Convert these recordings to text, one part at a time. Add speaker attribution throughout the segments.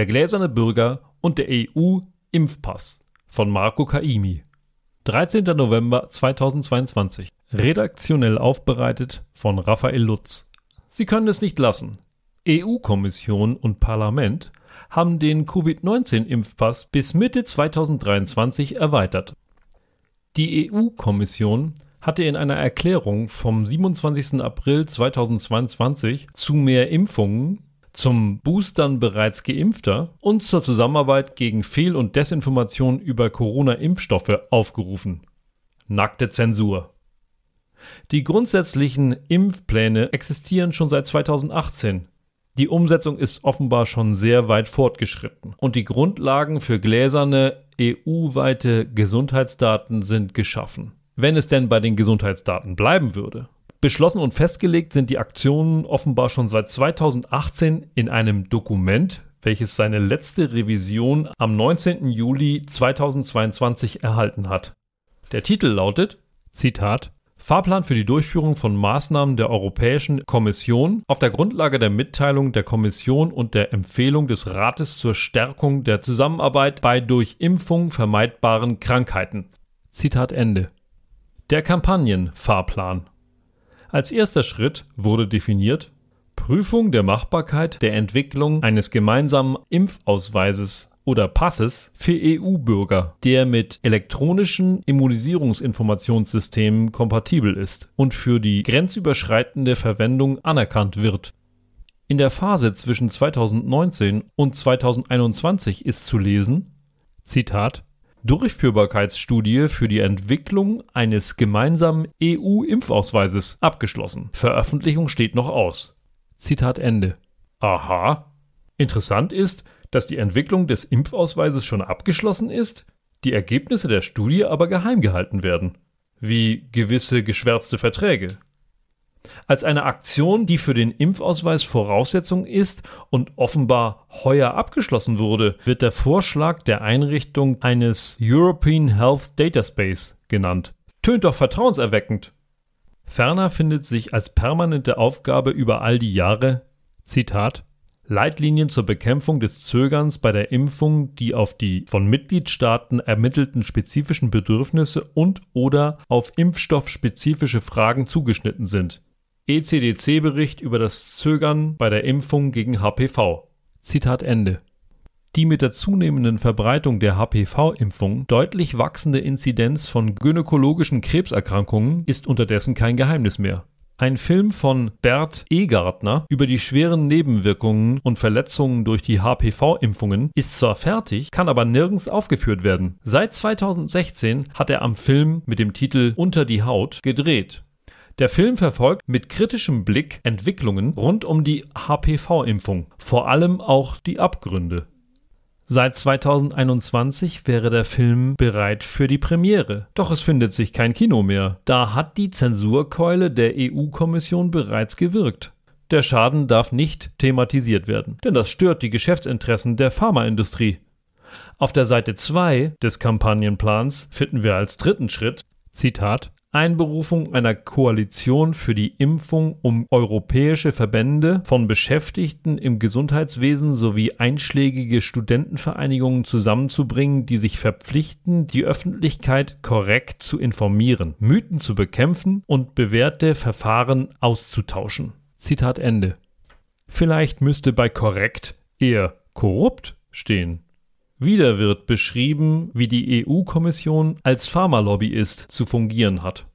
Speaker 1: Der gläserne Bürger und der EU-Impfpass von Marco Kaimi. 13. November 2022. Redaktionell aufbereitet von Raphael Lutz. Sie können es nicht lassen. EU-Kommission und Parlament haben den Covid-19-Impfpass bis Mitte 2023 erweitert. Die EU-Kommission hatte in einer Erklärung vom 27. April 2022 zu mehr Impfungen, zum Boostern bereits geimpfter und zur Zusammenarbeit gegen Fehl- und Desinformation über Corona-Impfstoffe aufgerufen. Nackte Zensur. Die grundsätzlichen Impfpläne existieren schon seit 2018. Die Umsetzung ist offenbar schon sehr weit fortgeschritten und die Grundlagen für gläserne EU-weite Gesundheitsdaten sind geschaffen. Wenn es denn bei den Gesundheitsdaten bleiben würde. Beschlossen und festgelegt sind die Aktionen offenbar schon seit 2018 in einem Dokument, welches seine letzte Revision am 19. Juli 2022 erhalten hat. Der Titel lautet, Zitat, Fahrplan für die Durchführung von Maßnahmen der Europäischen Kommission auf der Grundlage der Mitteilung der Kommission und der Empfehlung des Rates zur Stärkung der Zusammenarbeit bei durch Impfung vermeidbaren Krankheiten. Zitat Ende. Der Kampagnenfahrplan. Als erster Schritt wurde definiert Prüfung der Machbarkeit der Entwicklung eines gemeinsamen Impfausweises oder Passes für EU-Bürger, der mit elektronischen Immunisierungsinformationssystemen kompatibel ist und für die grenzüberschreitende Verwendung anerkannt wird. In der Phase zwischen 2019 und 2021 ist zu lesen, Zitat, Durchführbarkeitsstudie für die Entwicklung eines gemeinsamen EU-Impfausweises abgeschlossen. Veröffentlichung steht noch aus. Zitat Ende. Aha. Interessant ist, dass die Entwicklung des Impfausweises schon abgeschlossen ist, die Ergebnisse der Studie aber geheim gehalten werden, wie gewisse geschwärzte Verträge. Als eine Aktion, die für den Impfausweis Voraussetzung ist und offenbar heuer abgeschlossen wurde, wird der Vorschlag der Einrichtung eines European Health Dataspace genannt. Tönt doch vertrauenserweckend. Ferner findet sich als permanente Aufgabe über all die Jahre, Zitat, Leitlinien zur Bekämpfung des Zögerns bei der Impfung, die auf die von Mitgliedstaaten ermittelten spezifischen Bedürfnisse und/oder auf impfstoffspezifische Fragen zugeschnitten sind. ECDC-Bericht über das Zögern bei der Impfung gegen HPV. Zitat Ende. Die mit der zunehmenden Verbreitung der HPV-Impfung deutlich wachsende Inzidenz von gynäkologischen Krebserkrankungen ist unterdessen kein Geheimnis mehr. Ein Film von Bert Egartner über die schweren Nebenwirkungen und Verletzungen durch die HPV-Impfungen ist zwar fertig, kann aber nirgends aufgeführt werden. Seit 2016 hat er am Film mit dem Titel Unter die Haut gedreht. Der Film verfolgt mit kritischem Blick Entwicklungen rund um die HPV-Impfung, vor allem auch die Abgründe. Seit 2021 wäre der Film bereit für die Premiere. Doch es findet sich kein Kino mehr. Da hat die Zensurkeule der EU-Kommission bereits gewirkt. Der Schaden darf nicht thematisiert werden, denn das stört die Geschäftsinteressen der Pharmaindustrie. Auf der Seite 2 des Kampagnenplans finden wir als dritten Schritt, Zitat, Einberufung einer Koalition für die Impfung, um europäische Verbände von Beschäftigten im Gesundheitswesen sowie einschlägige Studentenvereinigungen zusammenzubringen, die sich verpflichten, die Öffentlichkeit korrekt zu informieren, Mythen zu bekämpfen und bewährte Verfahren auszutauschen. Zitat Ende. Vielleicht müsste bei korrekt eher korrupt stehen. Wieder wird beschrieben, wie die EU-Kommission als Pharmalobbyist zu fungieren hat.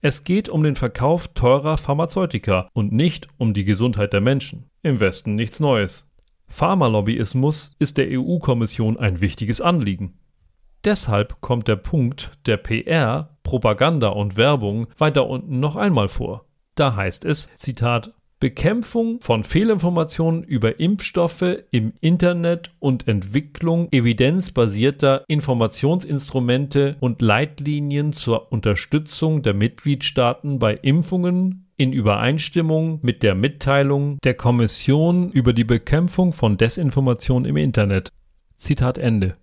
Speaker 1: Es geht um den Verkauf teurer Pharmazeutika und nicht um die Gesundheit der Menschen. Im Westen nichts Neues. Pharmalobbyismus ist der EU-Kommission ein wichtiges Anliegen. Deshalb kommt der Punkt der PR, Propaganda und Werbung weiter unten noch einmal vor. Da heißt es, Zitat, Bekämpfung von Fehlinformationen über Impfstoffe im Internet und Entwicklung evidenzbasierter Informationsinstrumente und Leitlinien zur Unterstützung der Mitgliedstaaten bei Impfungen in Übereinstimmung mit der Mitteilung der Kommission über die Bekämpfung von Desinformation im Internet. Zitat Ende.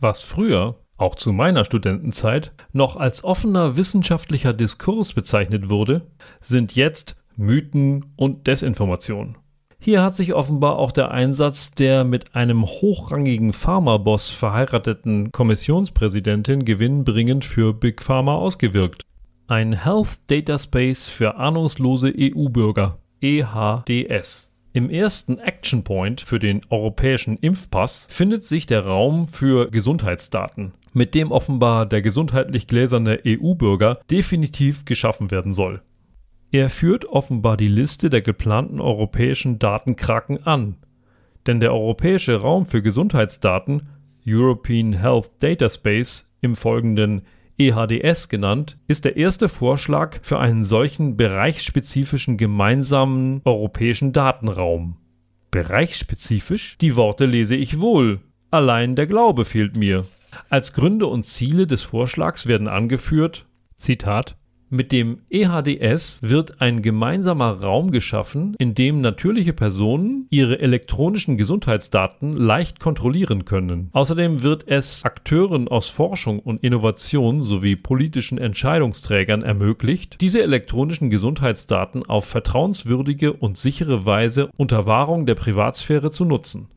Speaker 1: Was früher, auch zu meiner Studentenzeit, noch als offener wissenschaftlicher Diskurs bezeichnet wurde, sind jetzt Mythen und Desinformation. Hier hat sich offenbar auch der Einsatz der mit einem hochrangigen Pharma-Boss verheirateten Kommissionspräsidentin gewinnbringend für Big Pharma ausgewirkt. Ein Health Data Space für ahnungslose EU-Bürger, EHDS. Im ersten Action Point für den europäischen Impfpass findet sich der Raum für Gesundheitsdaten, mit dem offenbar der gesundheitlich gläserne EU-Bürger definitiv geschaffen werden soll. Er führt offenbar die Liste der geplanten europäischen Datenkraken an. Denn der europäische Raum für Gesundheitsdaten, European Health Data Space, im Folgenden EHDS genannt, ist der erste Vorschlag für einen solchen bereichsspezifischen gemeinsamen europäischen Datenraum. Bereichsspezifisch? Die Worte lese ich wohl. Allein der Glaube fehlt mir. Als Gründe und Ziele des Vorschlags werden angeführt, Zitat, mit dem EHDS wird ein gemeinsamer Raum geschaffen, in dem natürliche Personen ihre elektronischen Gesundheitsdaten leicht kontrollieren können. Außerdem wird es Akteuren aus Forschung und Innovation sowie politischen Entscheidungsträgern ermöglicht, diese elektronischen Gesundheitsdaten auf vertrauenswürdige und sichere Weise unter Wahrung der Privatsphäre zu nutzen.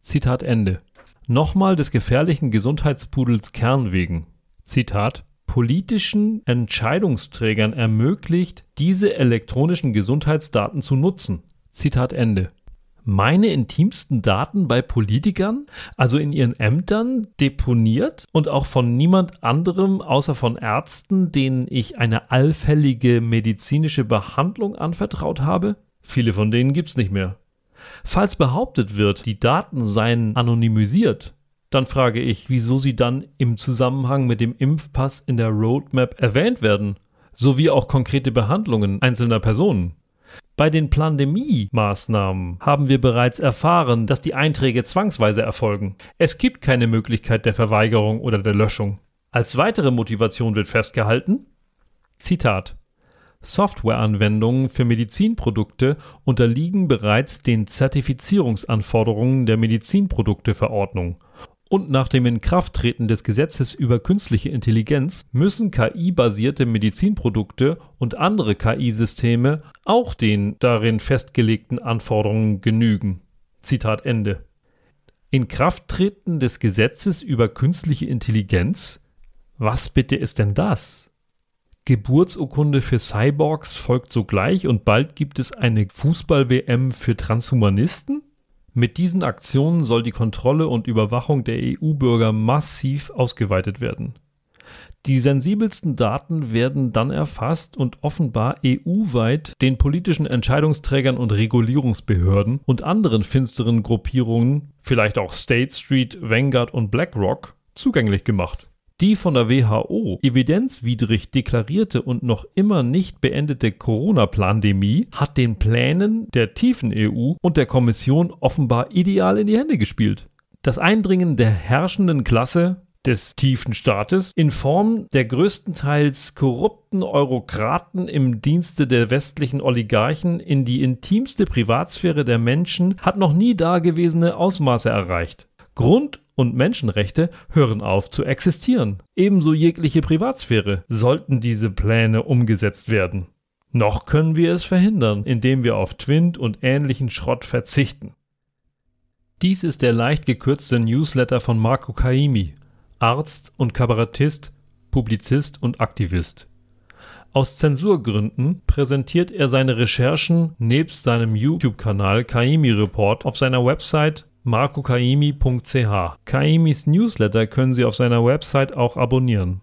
Speaker 1: Zitat Ende. Nochmal des gefährlichen Gesundheitspudels Kern wegen. Zitat politischen Entscheidungsträgern ermöglicht, diese elektronischen Gesundheitsdaten zu nutzen. Zitat Ende. Meine intimsten Daten bei Politikern, also in ihren Ämtern, deponiert und auch von niemand anderem außer von Ärzten, denen ich eine allfällige medizinische Behandlung anvertraut habe? Viele von denen gibt's nicht mehr. Falls behauptet wird, die Daten seien anonymisiert, dann frage ich, wieso sie dann im Zusammenhang mit dem Impfpass in der Roadmap erwähnt werden, sowie auch konkrete Behandlungen einzelner Personen. Bei den Pandemie-Maßnahmen haben wir bereits erfahren, dass die Einträge zwangsweise erfolgen. Es gibt keine Möglichkeit der Verweigerung oder der Löschung. Als weitere Motivation wird festgehalten, Zitat, Softwareanwendungen für Medizinprodukte unterliegen bereits den Zertifizierungsanforderungen der Medizinprodukteverordnung und nach dem Inkrafttreten des Gesetzes über künstliche Intelligenz müssen KI-basierte Medizinprodukte und andere KI-Systeme auch den darin festgelegten Anforderungen genügen. Zitat Ende. Inkrafttreten des Gesetzes über künstliche Intelligenz? Was bitte ist denn das? Geburtsurkunde für Cyborgs folgt sogleich und bald gibt es eine Fußball-WM für Transhumanisten? Mit diesen Aktionen soll die Kontrolle und Überwachung der EU-Bürger massiv ausgeweitet werden. Die sensibelsten Daten werden dann erfasst und offenbar EU-weit den politischen Entscheidungsträgern und Regulierungsbehörden und anderen finsteren Gruppierungen, vielleicht auch State Street, Vanguard und BlackRock, zugänglich gemacht. Die von der WHO evidenzwidrig deklarierte und noch immer nicht beendete Corona-Plandemie hat den Plänen der tiefen EU und der Kommission offenbar ideal in die Hände gespielt. Das Eindringen der herrschenden Klasse des tiefen Staates in Form der größtenteils korrupten Eurokraten im Dienste der westlichen Oligarchen in die intimste Privatsphäre der Menschen hat noch nie dagewesene Ausmaße erreicht. Grund und Menschenrechte hören auf zu existieren. Ebenso jegliche Privatsphäre, sollten diese Pläne umgesetzt werden. Noch können wir es verhindern, indem wir auf Twint und ähnlichen Schrott verzichten. Dies ist der leicht gekürzte Newsletter von Marco Kaimi, Arzt und Kabarettist, Publizist und Aktivist. Aus Zensurgründen präsentiert er seine Recherchen nebst seinem YouTube-Kanal Kaimi Report auf seiner Website marcokaimi.ch. Kaimis Newsletter können Sie auf seiner Website auch abonnieren.